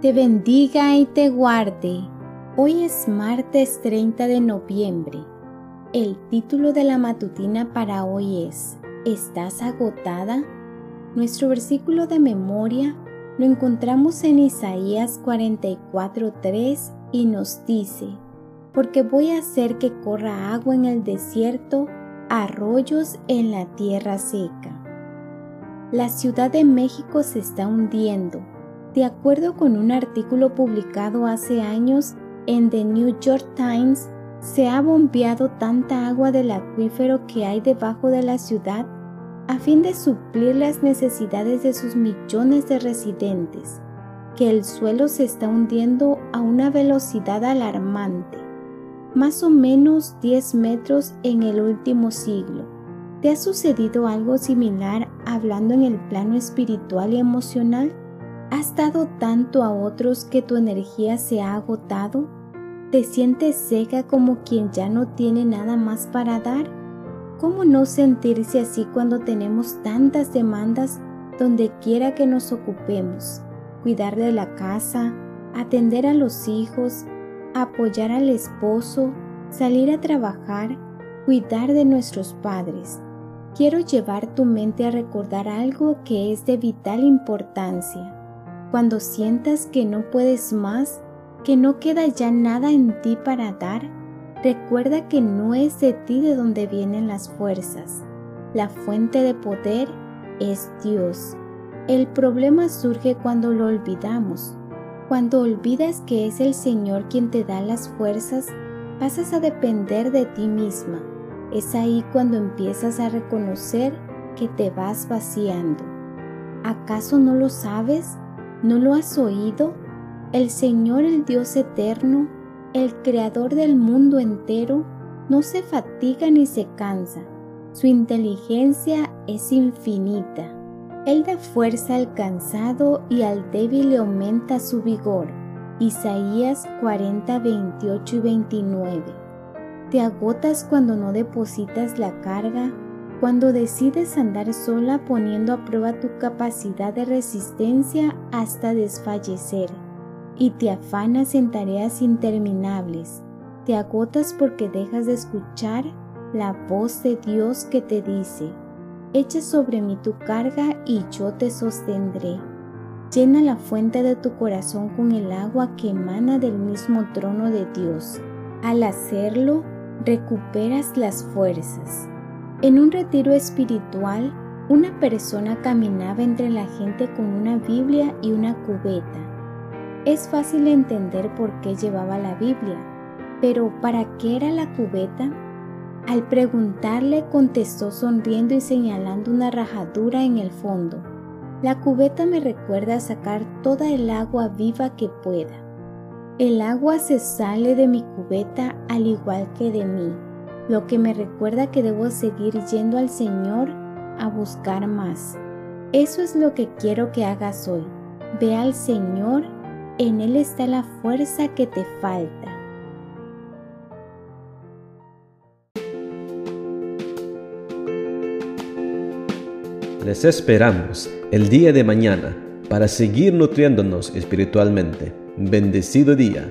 te bendiga y te guarde. Hoy es martes 30 de noviembre. El título de la matutina para hoy es ¿Estás agotada? Nuestro versículo de memoria lo encontramos en Isaías 44:3 y nos dice, porque voy a hacer que corra agua en el desierto, arroyos en la tierra seca. La Ciudad de México se está hundiendo. De acuerdo con un artículo publicado hace años en The New York Times, se ha bombeado tanta agua del acuífero que hay debajo de la ciudad a fin de suplir las necesidades de sus millones de residentes, que el suelo se está hundiendo a una velocidad alarmante, más o menos 10 metros en el último siglo ¿Te ha sucedido algo similar hablando en el plano espiritual y emocional? ¿Has dado tanto a otros que tu energía se ha agotado? ¿Te sientes seca como quien ya no tiene nada más para dar? ¿Cómo no sentirse así cuando tenemos tantas demandas donde quiera que nos ocupemos? Cuidar de la casa, atender a los hijos, apoyar al esposo, salir a trabajar, cuidar de nuestros padres quiero llevar tu mente a recordar algo que es de vital importancia. Cuando sientas que no puedes más, que no queda ya nada en ti para dar, recuerda que no es de ti de donde vienen las fuerzas. La fuente de poder es Dios. El problema surge cuando lo olvidamos. Cuando olvidas que es el Señor quien te da las fuerzas, pasas a depender de ti misma es ahí cuando empiezas a reconocer que te vas vaciando. ¿Acaso no lo sabes? ¿No lo has oído? El Señor, el Dios eterno, el Creador del mundo entero, no se fatiga ni se cansa. Su inteligencia es infinita. Él da fuerza al cansado y al débil le aumenta su vigor. Isaías 40, 28 y 29. Te agotas cuando no depositas la carga, cuando decides andar sola poniendo a prueba tu capacidad de resistencia hasta desfallecer, y te afanas en tareas interminables. Te agotas porque dejas de escuchar la voz de Dios que te dice, echa sobre mí tu carga y yo te sostendré. Llena la fuente de tu corazón con el agua que emana del mismo trono de Dios. Al hacerlo, recuperas las fuerzas. En un retiro espiritual, una persona caminaba entre la gente con una Biblia y una cubeta. Es fácil entender por qué llevaba la Biblia, pero ¿para qué era la cubeta? Al preguntarle contestó sonriendo y señalando una rajadura en el fondo. La cubeta me recuerda sacar toda el agua viva que pueda. El agua se sale de mi cubeta al igual que de mí, lo que me recuerda que debo seguir yendo al Señor a buscar más. Eso es lo que quiero que hagas hoy. Ve al Señor, en Él está la fuerza que te falta. Les esperamos el día de mañana para seguir nutriéndonos espiritualmente. Bendecido día.